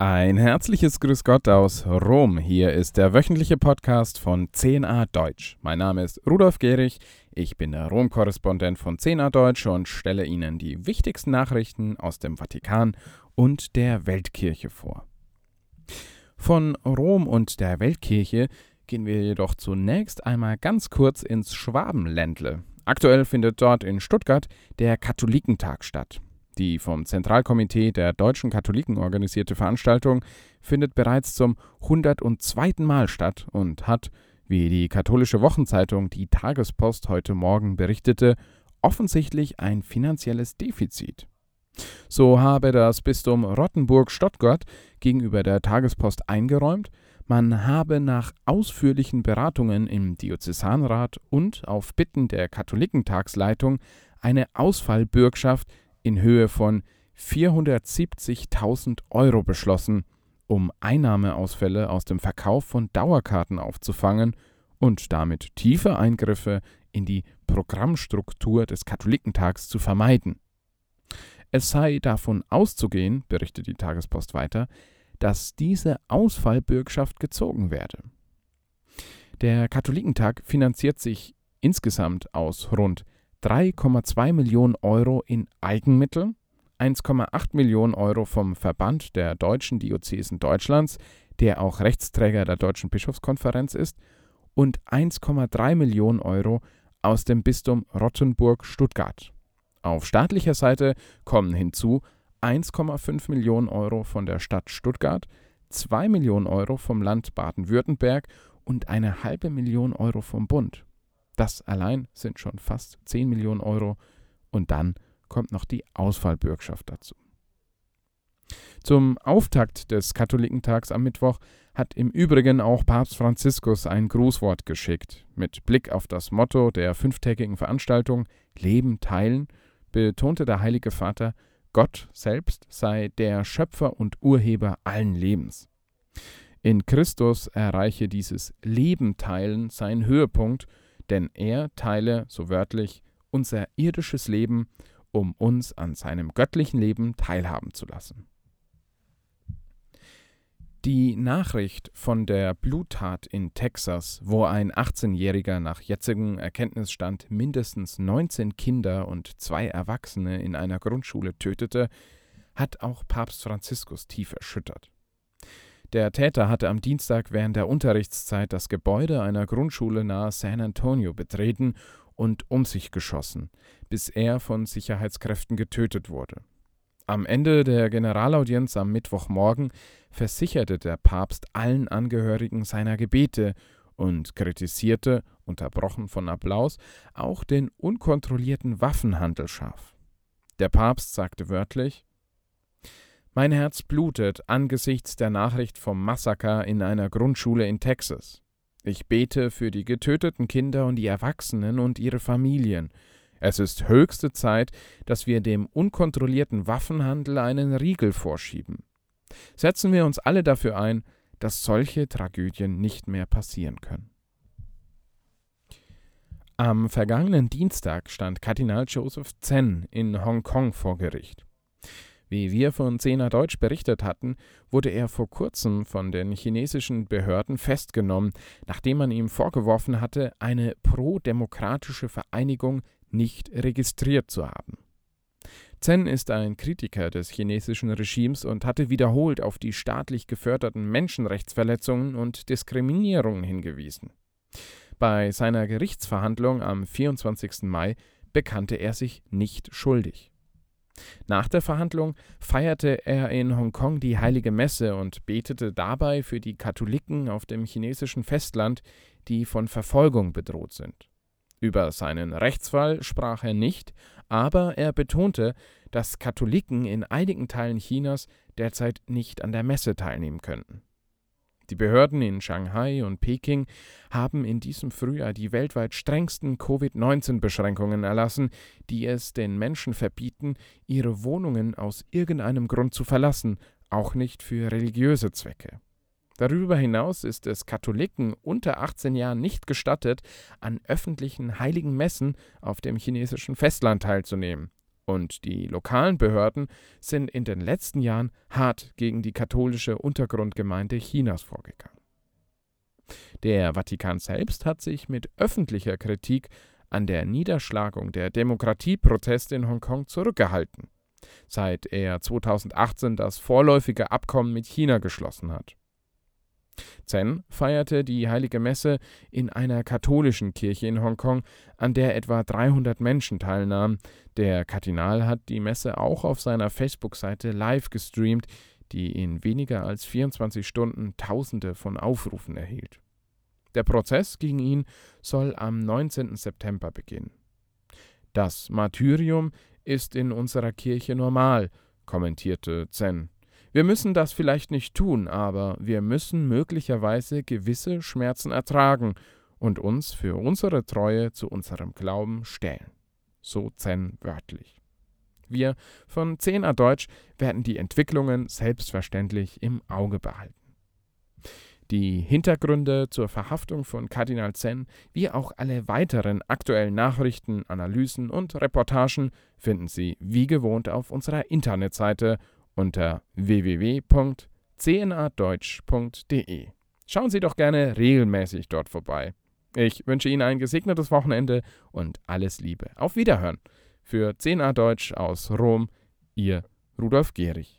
Ein herzliches Grüß Gott aus Rom. Hier ist der wöchentliche Podcast von 10a Deutsch. Mein Name ist Rudolf Gehrig. Ich bin der Rom-Korrespondent von 10a Deutsch und stelle Ihnen die wichtigsten Nachrichten aus dem Vatikan und der Weltkirche vor. Von Rom und der Weltkirche gehen wir jedoch zunächst einmal ganz kurz ins Schwabenländle. Aktuell findet dort in Stuttgart der Katholikentag statt. Die vom Zentralkomitee der deutschen Katholiken organisierte Veranstaltung findet bereits zum 102. Mal statt und hat, wie die katholische Wochenzeitung Die Tagespost heute Morgen berichtete, offensichtlich ein finanzielles Defizit. So habe das Bistum Rottenburg-Stuttgart gegenüber der Tagespost eingeräumt, man habe nach ausführlichen Beratungen im Diözesanrat und auf Bitten der Katholikentagsleitung eine Ausfallbürgschaft in Höhe von 470.000 Euro beschlossen, um Einnahmeausfälle aus dem Verkauf von Dauerkarten aufzufangen und damit tiefe Eingriffe in die Programmstruktur des Katholikentags zu vermeiden. Es sei davon auszugehen, berichtet die Tagespost weiter, dass diese Ausfallbürgschaft gezogen werde. Der Katholikentag finanziert sich insgesamt aus rund 3,2 Millionen Euro in Eigenmittel, 1,8 Millionen Euro vom Verband der Deutschen Diözesen Deutschlands, der auch Rechtsträger der Deutschen Bischofskonferenz ist, und 1,3 Millionen Euro aus dem Bistum Rottenburg-Stuttgart. Auf staatlicher Seite kommen hinzu 1,5 Millionen Euro von der Stadt Stuttgart, 2 Millionen Euro vom Land Baden-Württemberg und eine halbe Million Euro vom Bund. Das allein sind schon fast 10 Millionen Euro und dann kommt noch die Ausfallbürgschaft dazu. Zum Auftakt des Katholikentags am Mittwoch hat im Übrigen auch Papst Franziskus ein Grußwort geschickt. Mit Blick auf das Motto der fünftägigen Veranstaltung Leben teilen betonte der Heilige Vater, Gott selbst sei der Schöpfer und Urheber allen Lebens. In Christus erreiche dieses Leben teilen seinen Höhepunkt denn er teile, so wörtlich, unser irdisches Leben, um uns an seinem göttlichen Leben teilhaben zu lassen. Die Nachricht von der Bluttat in Texas, wo ein 18-Jähriger nach jetzigem Erkenntnisstand mindestens 19 Kinder und zwei Erwachsene in einer Grundschule tötete, hat auch Papst Franziskus tief erschüttert. Der Täter hatte am Dienstag während der Unterrichtszeit das Gebäude einer Grundschule nahe San Antonio betreten und um sich geschossen, bis er von Sicherheitskräften getötet wurde. Am Ende der Generalaudienz am Mittwochmorgen versicherte der Papst allen Angehörigen seiner Gebete und kritisierte, unterbrochen von Applaus, auch den unkontrollierten Waffenhandel scharf. Der Papst sagte wörtlich mein Herz blutet angesichts der Nachricht vom Massaker in einer Grundschule in Texas. Ich bete für die getöteten Kinder und die Erwachsenen und ihre Familien. Es ist höchste Zeit, dass wir dem unkontrollierten Waffenhandel einen Riegel vorschieben. Setzen wir uns alle dafür ein, dass solche Tragödien nicht mehr passieren können. Am vergangenen Dienstag stand Kardinal Joseph Zen in Hongkong vor Gericht. Wie wir von Zehner Deutsch berichtet hatten, wurde er vor kurzem von den chinesischen Behörden festgenommen, nachdem man ihm vorgeworfen hatte, eine pro-demokratische Vereinigung nicht registriert zu haben. Zen ist ein Kritiker des chinesischen Regimes und hatte wiederholt auf die staatlich geförderten Menschenrechtsverletzungen und Diskriminierungen hingewiesen. Bei seiner Gerichtsverhandlung am 24. Mai bekannte er sich nicht schuldig. Nach der Verhandlung feierte er in Hongkong die heilige Messe und betete dabei für die Katholiken auf dem chinesischen Festland, die von Verfolgung bedroht sind. Über seinen Rechtsfall sprach er nicht, aber er betonte, dass Katholiken in einigen Teilen Chinas derzeit nicht an der Messe teilnehmen könnten. Die Behörden in Shanghai und Peking haben in diesem Frühjahr die weltweit strengsten Covid-19-Beschränkungen erlassen, die es den Menschen verbieten, ihre Wohnungen aus irgendeinem Grund zu verlassen, auch nicht für religiöse Zwecke. Darüber hinaus ist es Katholiken unter 18 Jahren nicht gestattet, an öffentlichen heiligen Messen auf dem chinesischen Festland teilzunehmen. Und die lokalen Behörden sind in den letzten Jahren hart gegen die katholische Untergrundgemeinde Chinas vorgegangen. Der Vatikan selbst hat sich mit öffentlicher Kritik an der Niederschlagung der Demokratieproteste in Hongkong zurückgehalten, seit er 2018 das vorläufige Abkommen mit China geschlossen hat. Zen feierte die heilige Messe in einer katholischen Kirche in Hongkong, an der etwa 300 Menschen teilnahmen. Der Kardinal hat die Messe auch auf seiner Facebook-Seite live gestreamt, die in weniger als 24 Stunden Tausende von Aufrufen erhielt. Der Prozess gegen ihn soll am 19. September beginnen. Das Martyrium ist in unserer Kirche normal, kommentierte Zen. Wir müssen das vielleicht nicht tun, aber wir müssen möglicherweise gewisse Schmerzen ertragen und uns für unsere Treue zu unserem Glauben stellen. So Zen wörtlich. Wir von 10a Deutsch werden die Entwicklungen selbstverständlich im Auge behalten. Die Hintergründe zur Verhaftung von Kardinal Zen wie auch alle weiteren aktuellen Nachrichten, Analysen und Reportagen finden Sie wie gewohnt auf unserer Internetseite unter www.cnadeutsch.de. Schauen Sie doch gerne regelmäßig dort vorbei. Ich wünsche Ihnen ein gesegnetes Wochenende und alles Liebe. Auf Wiederhören. Für 10a Deutsch aus Rom, Ihr Rudolf Gehrig.